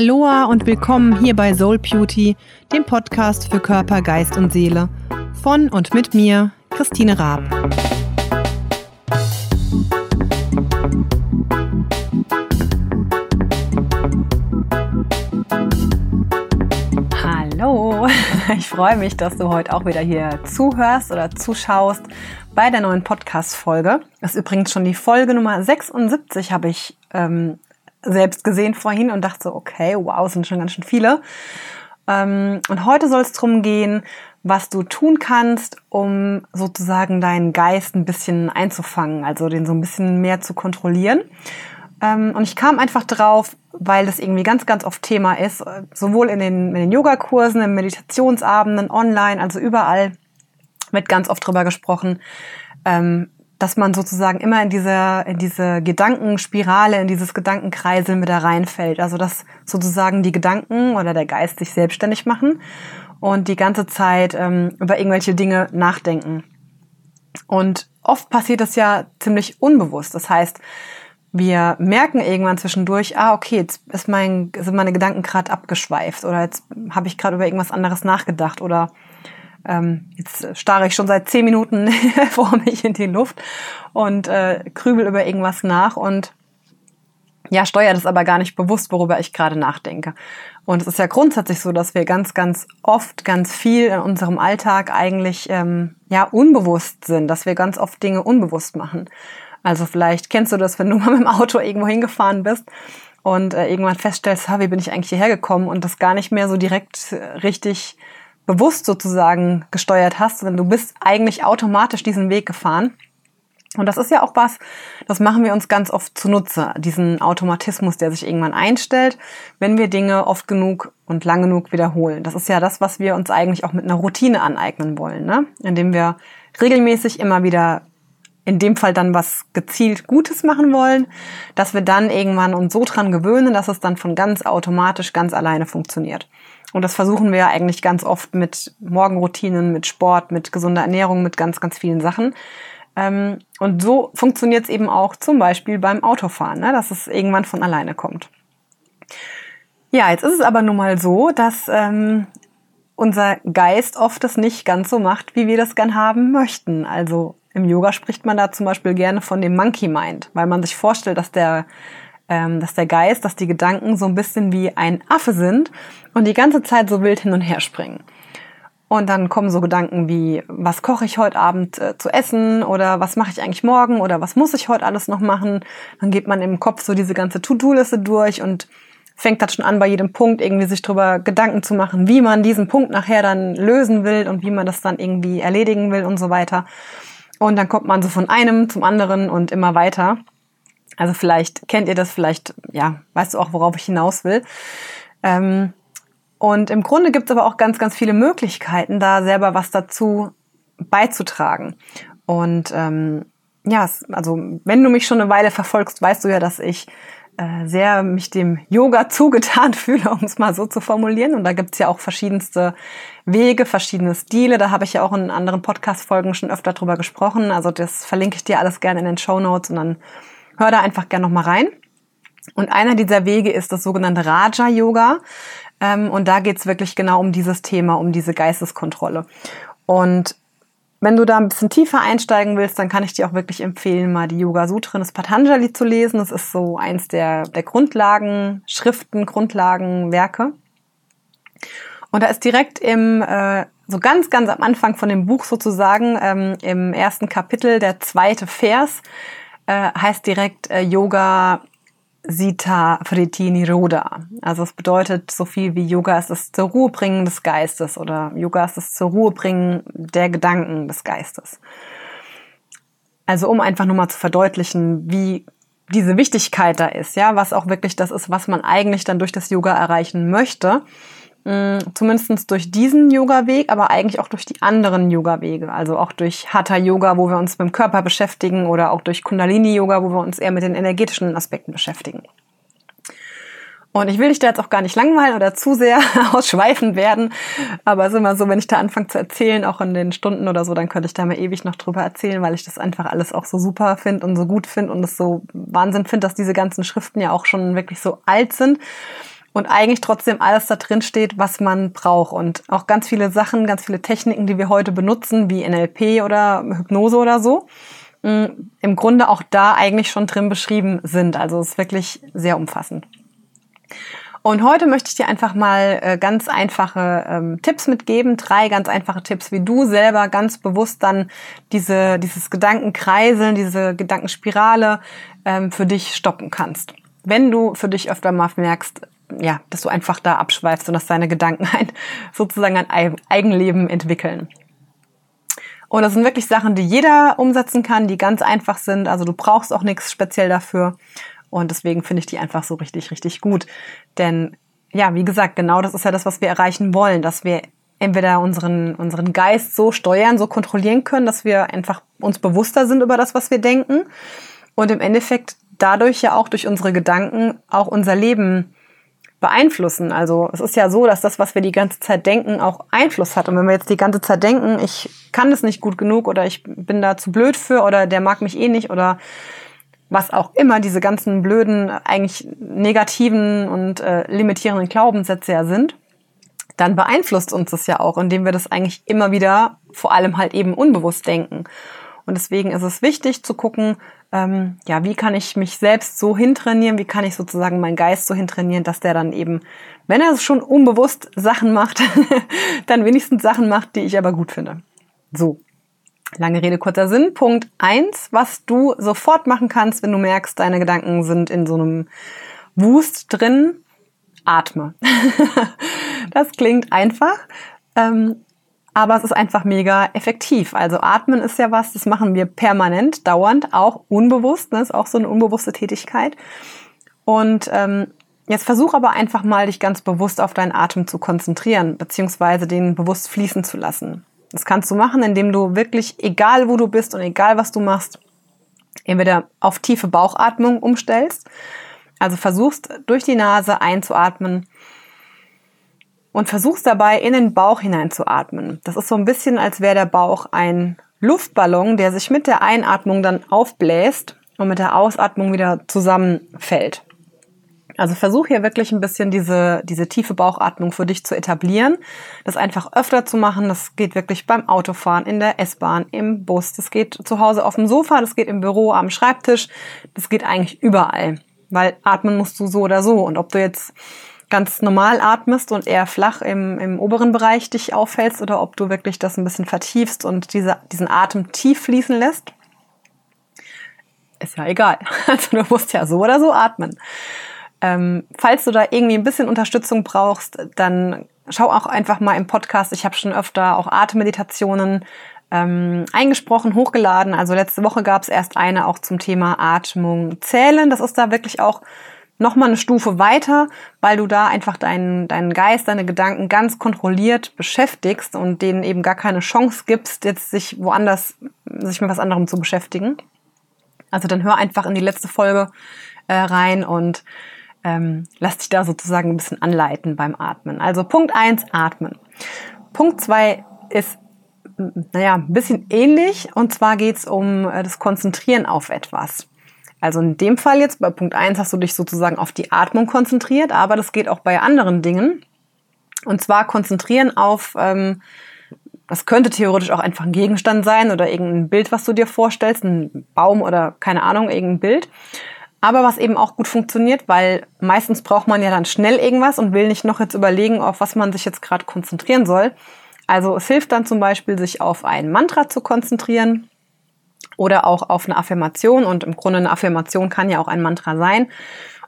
Aloha und willkommen hier bei Soul Beauty, dem Podcast für Körper, Geist und Seele. Von und mit mir, Christine Raab. Hallo, ich freue mich, dass du heute auch wieder hier zuhörst oder zuschaust bei der neuen Podcast-Folge. Das ist übrigens schon die Folge Nummer 76, habe ich ähm, selbst gesehen vorhin und dachte so, okay, wow, sind schon ganz schön viele. Ähm, und heute soll es darum gehen, was du tun kannst, um sozusagen deinen Geist ein bisschen einzufangen, also den so ein bisschen mehr zu kontrollieren. Ähm, und ich kam einfach drauf, weil das irgendwie ganz, ganz oft Thema ist, sowohl in den, in den Yogakursen, in Meditationsabenden, online, also überall wird ganz oft drüber gesprochen, ähm, dass man sozusagen immer in diese, in diese Gedankenspirale, in dieses Gedankenkreisel mit da reinfällt. Also dass sozusagen die Gedanken oder der Geist sich selbstständig machen und die ganze Zeit ähm, über irgendwelche Dinge nachdenken. Und oft passiert das ja ziemlich unbewusst. Das heißt, wir merken irgendwann zwischendurch, ah, okay, jetzt ist mein, sind meine Gedanken gerade abgeschweift oder jetzt habe ich gerade über irgendwas anderes nachgedacht oder ähm, jetzt starre ich schon seit zehn Minuten vor mich in die Luft und äh, krübel über irgendwas nach und ja, steuere das aber gar nicht bewusst, worüber ich gerade nachdenke. Und es ist ja grundsätzlich so, dass wir ganz, ganz oft ganz viel in unserem Alltag eigentlich ähm, ja unbewusst sind, dass wir ganz oft Dinge unbewusst machen. Also vielleicht kennst du das, wenn du mal mit dem Auto irgendwo hingefahren bist und äh, irgendwann feststellst, ha, wie bin ich eigentlich hierher gekommen und das gar nicht mehr so direkt äh, richtig bewusst sozusagen gesteuert hast, sondern du bist eigentlich automatisch diesen Weg gefahren. Und das ist ja auch was, das machen wir uns ganz oft zunutze, diesen Automatismus, der sich irgendwann einstellt, wenn wir Dinge oft genug und lang genug wiederholen. Das ist ja das, was wir uns eigentlich auch mit einer Routine aneignen wollen, ne? indem wir regelmäßig immer wieder in dem Fall dann was gezielt Gutes machen wollen, dass wir dann irgendwann uns so dran gewöhnen, dass es dann von ganz automatisch ganz alleine funktioniert. Und das versuchen wir eigentlich ganz oft mit Morgenroutinen, mit Sport, mit gesunder Ernährung, mit ganz, ganz vielen Sachen. Ähm, und so funktioniert es eben auch zum Beispiel beim Autofahren, ne, dass es irgendwann von alleine kommt. Ja, jetzt ist es aber nun mal so, dass ähm, unser Geist oft das nicht ganz so macht, wie wir das gern haben möchten. Also im Yoga spricht man da zum Beispiel gerne von dem Monkey Mind, weil man sich vorstellt, dass der dass der Geist, dass die Gedanken so ein bisschen wie ein Affe sind und die ganze Zeit so wild hin und her springen. Und dann kommen so Gedanken wie, was koche ich heute Abend äh, zu essen oder was mache ich eigentlich morgen oder was muss ich heute alles noch machen. Dann geht man im Kopf so diese ganze To-Do-Liste durch und fängt dann schon an, bei jedem Punkt irgendwie sich darüber Gedanken zu machen, wie man diesen Punkt nachher dann lösen will und wie man das dann irgendwie erledigen will und so weiter. Und dann kommt man so von einem zum anderen und immer weiter. Also vielleicht kennt ihr das, vielleicht, ja, weißt du auch, worauf ich hinaus will. Ähm, und im Grunde gibt es aber auch ganz, ganz viele Möglichkeiten, da selber was dazu beizutragen. Und ähm, ja, also wenn du mich schon eine Weile verfolgst, weißt du ja, dass ich äh, sehr mich dem Yoga zugetan fühle, um es mal so zu formulieren. Und da gibt's ja auch verschiedenste Wege, verschiedene Stile. Da habe ich ja auch in anderen Podcast-Folgen schon öfter drüber gesprochen. Also das verlinke ich dir alles gerne in den Show Notes und dann hör da einfach gerne nochmal rein. Und einer dieser Wege ist das sogenannte Raja-Yoga. Ähm, und da geht's wirklich genau um dieses Thema, um diese Geisteskontrolle. Und wenn du da ein bisschen tiefer einsteigen willst, dann kann ich dir auch wirklich empfehlen, mal die Yoga Sutren des Patanjali zu lesen. Das ist so eins der, der Grundlagen, Schriften, Grundlagenwerke. Und da ist direkt im, äh, so ganz, ganz am Anfang von dem Buch sozusagen, ähm, im ersten Kapitel, der zweite Vers, äh, heißt direkt äh, Yoga Sita Friti Niroda. Also es bedeutet so viel wie Yoga ist das zur Ruhe bringen des Geistes oder Yoga ist das zur Ruhe bringen der Gedanken des Geistes. Also um einfach nur mal zu verdeutlichen, wie diese Wichtigkeit da ist, ja, was auch wirklich das ist, was man eigentlich dann durch das Yoga erreichen möchte. Mm, zumindest durch diesen Yoga-Weg, aber eigentlich auch durch die anderen Yoga-Wege. Also auch durch Hatha-Yoga, wo wir uns mit dem Körper beschäftigen oder auch durch Kundalini-Yoga, wo wir uns eher mit den energetischen Aspekten beschäftigen. Und ich will dich da jetzt auch gar nicht langweilen oder zu sehr ausschweifend werden. Aber es ist immer so, wenn ich da anfange zu erzählen, auch in den Stunden oder so, dann könnte ich da mal ewig noch drüber erzählen, weil ich das einfach alles auch so super finde und so gut finde und es so Wahnsinn finde, dass diese ganzen Schriften ja auch schon wirklich so alt sind. Und eigentlich trotzdem alles da drin steht, was man braucht. Und auch ganz viele Sachen, ganz viele Techniken, die wir heute benutzen, wie NLP oder Hypnose oder so, mm, im Grunde auch da eigentlich schon drin beschrieben sind. Also es ist wirklich sehr umfassend. Und heute möchte ich dir einfach mal äh, ganz einfache ähm, Tipps mitgeben, drei ganz einfache Tipps, wie du selber ganz bewusst dann diese, dieses Gedankenkreiseln, diese Gedankenspirale ähm, für dich stoppen kannst. Wenn du für dich öfter mal merkst, ja, dass du einfach da abschweifst und dass deine Gedanken ein, sozusagen ein Eigenleben entwickeln. Und das sind wirklich Sachen, die jeder umsetzen kann, die ganz einfach sind. Also du brauchst auch nichts speziell dafür. Und deswegen finde ich die einfach so richtig, richtig gut. Denn ja, wie gesagt, genau das ist ja das, was wir erreichen wollen, dass wir entweder unseren, unseren Geist so steuern, so kontrollieren können, dass wir einfach uns bewusster sind über das, was wir denken. Und im Endeffekt dadurch ja auch durch unsere Gedanken auch unser Leben beeinflussen. Also es ist ja so, dass das, was wir die ganze Zeit denken, auch Einfluss hat. Und wenn wir jetzt die ganze Zeit denken, ich kann das nicht gut genug oder ich bin da zu blöd für oder der mag mich eh nicht oder was auch immer diese ganzen blöden, eigentlich negativen und äh, limitierenden Glaubenssätze ja sind, dann beeinflusst uns das ja auch, indem wir das eigentlich immer wieder vor allem halt eben unbewusst denken. Und deswegen ist es wichtig zu gucken, ähm, ja, wie kann ich mich selbst so hintrainieren, wie kann ich sozusagen meinen Geist so hintrainieren, dass der dann eben, wenn er schon unbewusst Sachen macht, dann wenigstens Sachen macht, die ich aber gut finde. So, Lange Rede, kurzer Sinn. Punkt eins, was du sofort machen kannst, wenn du merkst, deine Gedanken sind in so einem Wust drin. Atme. das klingt einfach, ähm, aber es ist einfach mega effektiv. Also atmen ist ja was, das machen wir permanent, dauernd, auch unbewusst. Ne? Ist auch so eine unbewusste Tätigkeit. Und ähm, jetzt versuch aber einfach mal, dich ganz bewusst auf deinen Atem zu konzentrieren, beziehungsweise den bewusst fließen zu lassen. Das kannst du machen, indem du wirklich, egal wo du bist und egal was du machst, entweder auf tiefe Bauchatmung umstellst. Also versuchst durch die Nase einzuatmen und versuchst dabei in den Bauch hineinzuatmen. Das ist so ein bisschen, als wäre der Bauch ein Luftballon, der sich mit der Einatmung dann aufbläst und mit der Ausatmung wieder zusammenfällt. Also versuch hier wirklich ein bisschen diese, diese tiefe Bauchatmung für dich zu etablieren, das einfach öfter zu machen. Das geht wirklich beim Autofahren, in der S-Bahn, im Bus, das geht zu Hause auf dem Sofa, das geht im Büro, am Schreibtisch, das geht eigentlich überall. Weil atmen musst du so oder so. Und ob du jetzt ganz normal atmest und eher flach im, im oberen Bereich dich aufhältst oder ob du wirklich das ein bisschen vertiefst und diese, diesen Atem tief fließen lässt, ist ja egal. Also du musst ja so oder so atmen. Ähm, falls du da irgendwie ein bisschen Unterstützung brauchst, dann schau auch einfach mal im Podcast. Ich habe schon öfter auch Atemmeditationen ähm, eingesprochen, hochgeladen. Also letzte Woche gab es erst eine auch zum Thema Atmung zählen. Das ist da wirklich auch nochmal eine Stufe weiter, weil du da einfach deinen, deinen Geist, deine Gedanken ganz kontrolliert beschäftigst und denen eben gar keine Chance gibst, jetzt sich woanders, sich mit was anderem zu beschäftigen. Also dann hör einfach in die letzte Folge äh, rein und ähm, lass dich da sozusagen ein bisschen anleiten beim Atmen. Also Punkt eins atmen. Punkt zwei ist, naja, ein bisschen ähnlich und zwar geht's um äh, das Konzentrieren auf etwas. Also in dem Fall jetzt bei Punkt eins hast du dich sozusagen auf die Atmung konzentriert, aber das geht auch bei anderen Dingen. Und zwar konzentrieren auf, ähm, das könnte theoretisch auch einfach ein Gegenstand sein oder irgendein Bild, was du dir vorstellst, ein Baum oder keine Ahnung, irgendein Bild. Aber was eben auch gut funktioniert, weil meistens braucht man ja dann schnell irgendwas und will nicht noch jetzt überlegen, auf was man sich jetzt gerade konzentrieren soll. Also es hilft dann zum Beispiel, sich auf ein Mantra zu konzentrieren oder auch auf eine Affirmation. Und im Grunde eine Affirmation kann ja auch ein Mantra sein.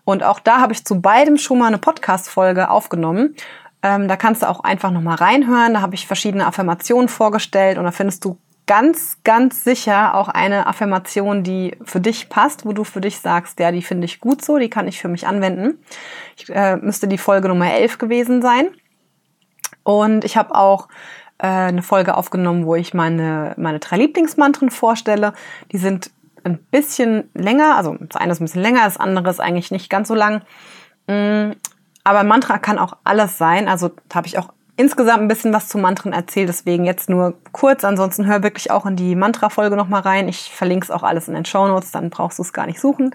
Und auch da habe ich zu beidem schon mal eine Podcast-Folge aufgenommen. Ähm, da kannst du auch einfach nochmal reinhören. Da habe ich verschiedene Affirmationen vorgestellt und da findest du ganz, ganz sicher auch eine Affirmation, die für dich passt, wo du für dich sagst, ja, die finde ich gut so, die kann ich für mich anwenden. Ich, äh, müsste die Folge Nummer 11 gewesen sein. Und ich habe auch äh, eine Folge aufgenommen, wo ich meine, meine drei Lieblingsmantren vorstelle. Die sind ein bisschen länger, also das eine ist ein bisschen länger, das andere ist eigentlich nicht ganz so lang. Mm, aber Mantra kann auch alles sein. Also habe ich auch insgesamt ein bisschen was zu Mantren erzählt, deswegen jetzt nur kurz. Ansonsten hör wirklich auch in die Mantra-Folge nochmal rein. Ich verlinke es auch alles in den Show Notes, dann brauchst du es gar nicht suchen.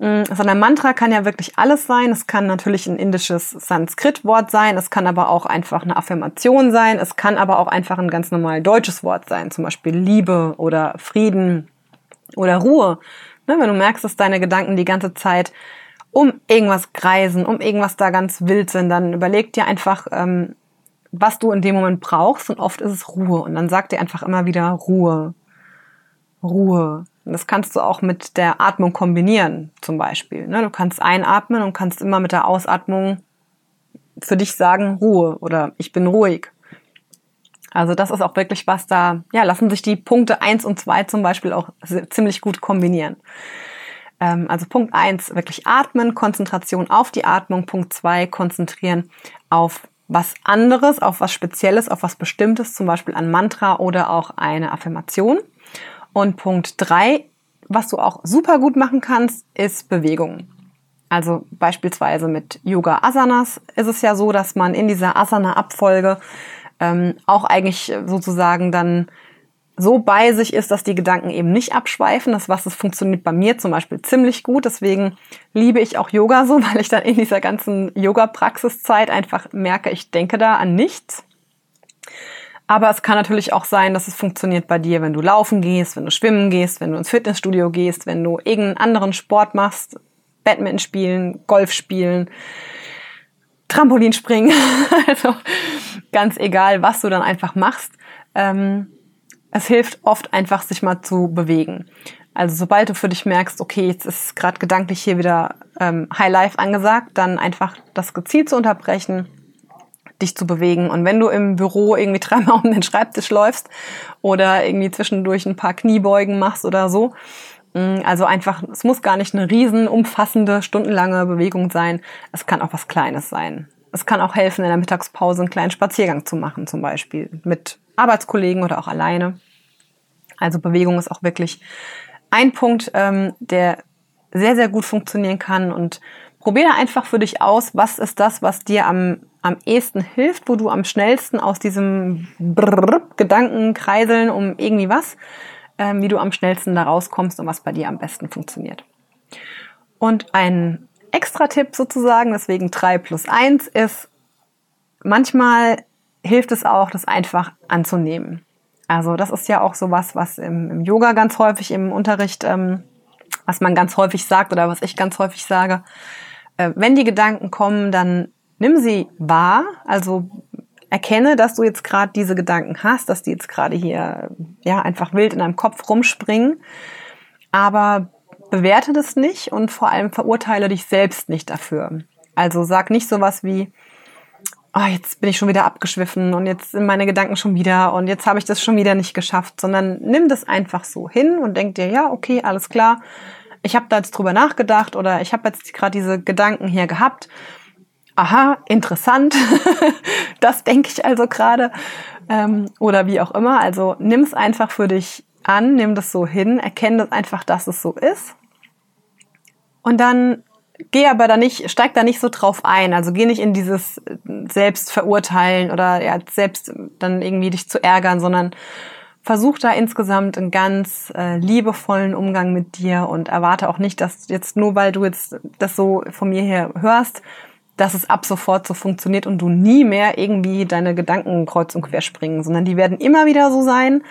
Mm, sondern Mantra kann ja wirklich alles sein. Es kann natürlich ein indisches Sanskrit-Wort sein. Es kann aber auch einfach eine Affirmation sein. Es kann aber auch einfach ein ganz normal deutsches Wort sein. Zum Beispiel Liebe oder Frieden oder Ruhe. Ne, wenn du merkst, dass deine Gedanken die ganze Zeit um irgendwas kreisen, um irgendwas da ganz wild sind, dann überleg dir einfach, ähm, was du in dem Moment brauchst. Und oft ist es Ruhe. Und dann sag dir einfach immer wieder Ruhe. Ruhe. Das kannst du auch mit der Atmung kombinieren, zum Beispiel. Ne? Du kannst einatmen und kannst immer mit der Ausatmung für dich sagen, Ruhe oder ich bin ruhig. Also das ist auch wirklich was da, ja, lassen sich die Punkte eins und zwei zum Beispiel auch ziemlich gut kombinieren. Ähm, also Punkt eins wirklich atmen, Konzentration auf die Atmung. Punkt zwei konzentrieren auf was anderes, auf was Spezielles, auf was Bestimmtes, zum Beispiel ein Mantra oder auch eine Affirmation. Und Punkt drei, was du auch super gut machen kannst, ist Bewegung. Also beispielsweise mit Yoga Asanas ist es ja so, dass man in dieser Asana-Abfolge ähm, auch eigentlich sozusagen dann so bei sich ist, dass die Gedanken eben nicht abschweifen. Das was, das funktioniert bei mir zum Beispiel ziemlich gut. Deswegen liebe ich auch Yoga so, weil ich dann in dieser ganzen Yoga-Praxiszeit einfach merke, ich denke da an nichts. Aber es kann natürlich auch sein, dass es funktioniert bei dir, wenn du laufen gehst, wenn du schwimmen gehst, wenn du ins Fitnessstudio gehst, wenn du irgendeinen anderen Sport machst, Badminton spielen, Golf spielen, Trampolin springen. also ganz egal, was du dann einfach machst. Ähm, es hilft oft einfach, sich mal zu bewegen. Also sobald du für dich merkst, okay, jetzt ist gerade gedanklich hier wieder ähm, High Life angesagt, dann einfach das gezielt zu unterbrechen dich zu bewegen. Und wenn du im Büro irgendwie dreimal um den Schreibtisch läufst oder irgendwie zwischendurch ein paar Kniebeugen machst oder so, mm, also einfach, es muss gar nicht eine riesen, umfassende, stundenlange Bewegung sein. Es kann auch was Kleines sein. Es kann auch helfen, in der Mittagspause einen kleinen Spaziergang zu machen, zum Beispiel mit Arbeitskollegen oder auch alleine. Also Bewegung ist auch wirklich ein Punkt, ähm, der sehr, sehr gut funktionieren kann und probiere einfach für dich aus, was ist das, was dir am am ehesten hilft, wo du am schnellsten aus diesem Gedanken kreiseln um irgendwie was, ähm, wie du am schnellsten da rauskommst und was bei dir am besten funktioniert. Und ein extra Tipp sozusagen, deswegen 3 plus 1 ist, manchmal hilft es auch, das einfach anzunehmen. Also das ist ja auch sowas, was im, im Yoga ganz häufig im Unterricht, ähm, was man ganz häufig sagt oder was ich ganz häufig sage. Äh, wenn die Gedanken kommen, dann nimm sie wahr, also erkenne, dass du jetzt gerade diese Gedanken hast, dass die jetzt gerade hier ja einfach wild in deinem Kopf rumspringen, aber bewerte das nicht und vor allem verurteile dich selbst nicht dafür. Also sag nicht sowas wie oh, jetzt bin ich schon wieder abgeschwiffen und jetzt sind meine Gedanken schon wieder und jetzt habe ich das schon wieder nicht geschafft, sondern nimm das einfach so hin und denk dir, ja, okay, alles klar. Ich habe da jetzt drüber nachgedacht oder ich habe jetzt gerade diese Gedanken hier gehabt aha, interessant, das denke ich also gerade ähm, oder wie auch immer. Also nimm es einfach für dich an, nimm das so hin, erkenne das einfach, dass es so ist. Und dann geh aber da nicht, steig da nicht so drauf ein. Also geh nicht in dieses Selbstverurteilen oder ja, selbst dann irgendwie dich zu ärgern, sondern versuch da insgesamt einen ganz äh, liebevollen Umgang mit dir und erwarte auch nicht, dass jetzt nur weil du jetzt das so von mir her hörst, dass es ab sofort so funktioniert und du nie mehr irgendwie deine Gedanken kreuz und quer springen, sondern die werden immer wieder so sein.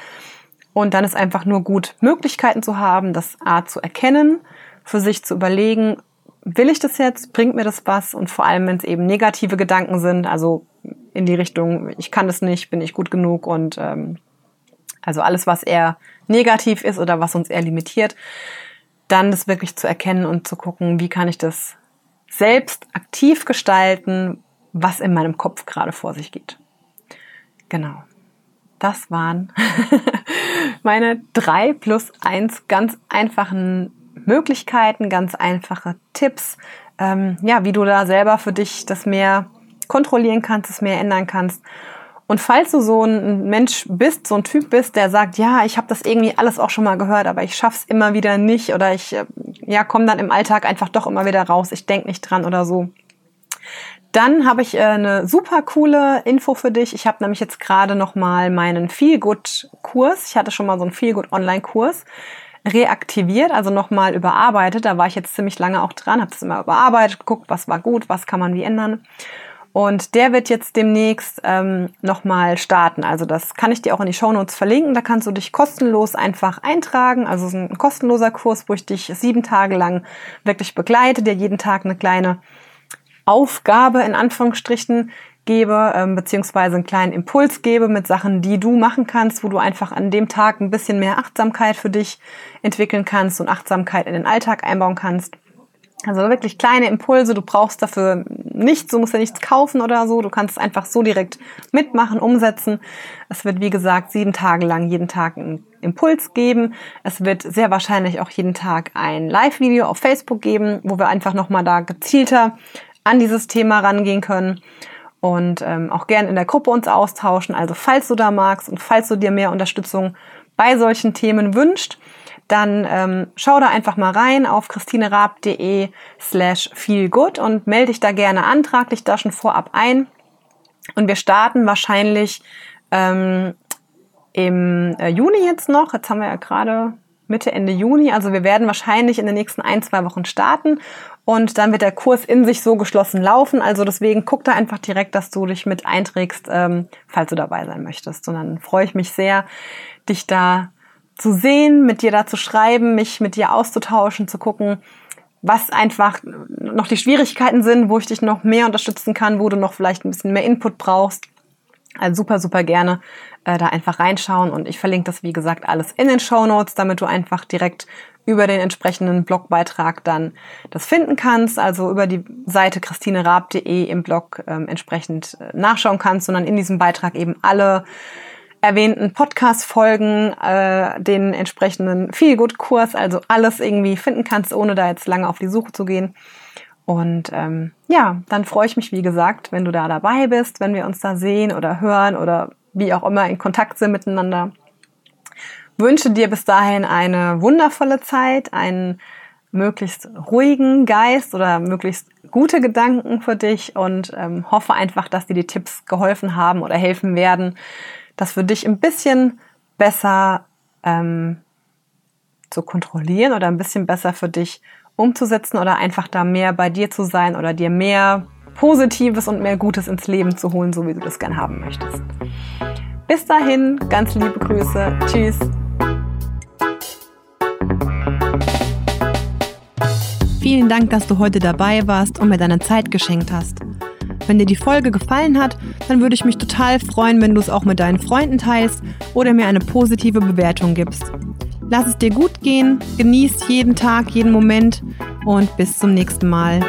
Und dann ist einfach nur gut, Möglichkeiten zu haben, das A zu erkennen, für sich zu überlegen, will ich das jetzt, bringt mir das was? Und vor allem, wenn es eben negative Gedanken sind, also in die Richtung, ich kann das nicht, bin ich gut genug und ähm, also alles, was eher negativ ist oder was uns eher limitiert, dann das wirklich zu erkennen und zu gucken, wie kann ich das selbst aktiv gestalten, was in meinem Kopf gerade vor sich geht. Genau. Das waren meine drei plus eins ganz einfachen Möglichkeiten, ganz einfache Tipps, ähm, ja, wie du da selber für dich das mehr kontrollieren kannst, das mehr ändern kannst und falls du so ein Mensch bist, so ein Typ bist, der sagt, ja, ich habe das irgendwie alles auch schon mal gehört, aber ich schaff's immer wieder nicht oder ich äh, ja komme dann im Alltag einfach doch immer wieder raus, ich denk nicht dran oder so. Dann habe ich äh, eine super coole Info für dich. Ich habe nämlich jetzt gerade noch mal meinen Feelgood Kurs. Ich hatte schon mal so einen Feelgood Online Kurs reaktiviert, also nochmal überarbeitet. Da war ich jetzt ziemlich lange auch dran, habe das immer überarbeitet, geguckt, was war gut, was kann man wie ändern. Und der wird jetzt demnächst ähm, nochmal starten. Also das kann ich dir auch in die Shownotes verlinken. Da kannst du dich kostenlos einfach eintragen. Also es ist ein kostenloser Kurs, wo ich dich sieben Tage lang wirklich begleite, dir jeden Tag eine kleine Aufgabe in Anführungsstrichen gebe, ähm, beziehungsweise einen kleinen Impuls gebe mit Sachen, die du machen kannst, wo du einfach an dem Tag ein bisschen mehr Achtsamkeit für dich entwickeln kannst und Achtsamkeit in den Alltag einbauen kannst. Also wirklich kleine Impulse, du brauchst dafür nichts, du musst ja nichts kaufen oder so, du kannst es einfach so direkt mitmachen, umsetzen. Es wird, wie gesagt, sieben Tage lang jeden Tag einen Impuls geben. Es wird sehr wahrscheinlich auch jeden Tag ein Live-Video auf Facebook geben, wo wir einfach nochmal da gezielter an dieses Thema rangehen können und ähm, auch gern in der Gruppe uns austauschen. Also falls du da magst und falls du dir mehr Unterstützung bei solchen Themen wünscht, dann ähm, schau da einfach mal rein auf christinerab.de slash feelgood und melde dich da gerne an, trag dich da schon vorab ein. Und wir starten wahrscheinlich ähm, im äh, Juni jetzt noch. Jetzt haben wir ja gerade Mitte, Ende Juni. Also wir werden wahrscheinlich in den nächsten ein, zwei Wochen starten und dann wird der Kurs in sich so geschlossen laufen. Also deswegen guck da einfach direkt, dass du dich mit einträgst, ähm, falls du dabei sein möchtest. Und dann freue ich mich sehr, dich da zu sehen, mit dir da zu schreiben, mich mit dir auszutauschen, zu gucken, was einfach noch die Schwierigkeiten sind, wo ich dich noch mehr unterstützen kann, wo du noch vielleicht ein bisschen mehr Input brauchst. Also super, super gerne äh, da einfach reinschauen und ich verlinke das, wie gesagt, alles in den Show Notes, damit du einfach direkt über den entsprechenden Blogbeitrag dann das finden kannst, also über die Seite christinerab.de im Blog ähm, entsprechend äh, nachschauen kannst, sondern in diesem Beitrag eben alle erwähnten Podcast-Folgen, äh, den entsprechenden Feelgood-Kurs, also alles irgendwie finden kannst, ohne da jetzt lange auf die Suche zu gehen. Und ähm, ja, dann freue ich mich, wie gesagt, wenn du da dabei bist, wenn wir uns da sehen oder hören oder wie auch immer in Kontakt sind miteinander. Wünsche dir bis dahin eine wundervolle Zeit, einen möglichst ruhigen Geist oder möglichst gute Gedanken für dich und ähm, hoffe einfach, dass dir die Tipps geholfen haben oder helfen werden, das für dich ein bisschen besser ähm, zu kontrollieren oder ein bisschen besser für dich umzusetzen oder einfach da mehr bei dir zu sein oder dir mehr Positives und mehr Gutes ins Leben zu holen, so wie du das gern haben möchtest. Bis dahin, ganz liebe Grüße. Tschüss. Vielen Dank, dass du heute dabei warst und mir deine Zeit geschenkt hast. Wenn dir die Folge gefallen hat, dann würde ich mich total freuen, wenn du es auch mit deinen Freunden teilst oder mir eine positive Bewertung gibst. Lass es dir gut gehen, genieß jeden Tag, jeden Moment und bis zum nächsten Mal.